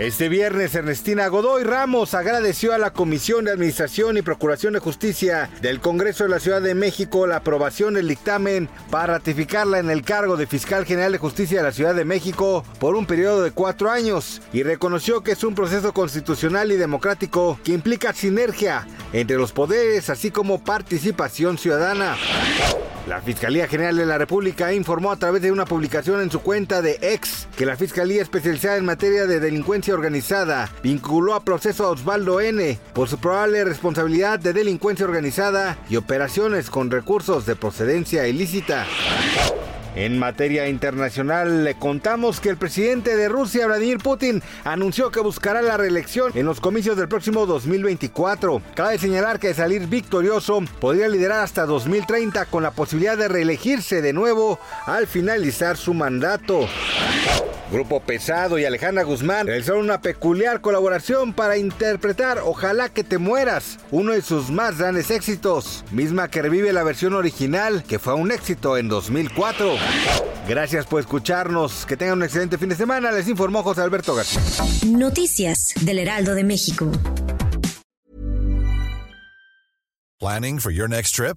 Este viernes, Ernestina Godoy Ramos agradeció a la Comisión de Administración y Procuración de Justicia del Congreso de la Ciudad de México la aprobación del dictamen para ratificarla en el cargo de Fiscal General de Justicia de la Ciudad de México por un periodo de cuatro años y reconoció que es un proceso constitucional y democrático que implica sinergia entre los poderes así como participación ciudadana. La Fiscalía General de la República informó a través de una publicación en su cuenta de ex que la Fiscalía especializada en materia de delincuencia organizada vinculó a proceso a Osvaldo N por su probable responsabilidad de delincuencia organizada y operaciones con recursos de procedencia ilícita. En materia internacional, le contamos que el presidente de Rusia, Vladimir Putin, anunció que buscará la reelección en los comicios del próximo 2024. Cabe señalar que salir victorioso podría liderar hasta 2030 con la posibilidad de reelegirse de nuevo al finalizar su mandato. Grupo Pesado y Alejandra Guzmán realizaron una peculiar colaboración para interpretar Ojalá que te mueras, uno de sus más grandes éxitos, misma que revive la versión original que fue un éxito en 2004. Gracias por escucharnos, que tengan un excelente fin de semana, les informó José Alberto García. Noticias del Heraldo de México. Planning for your next trip?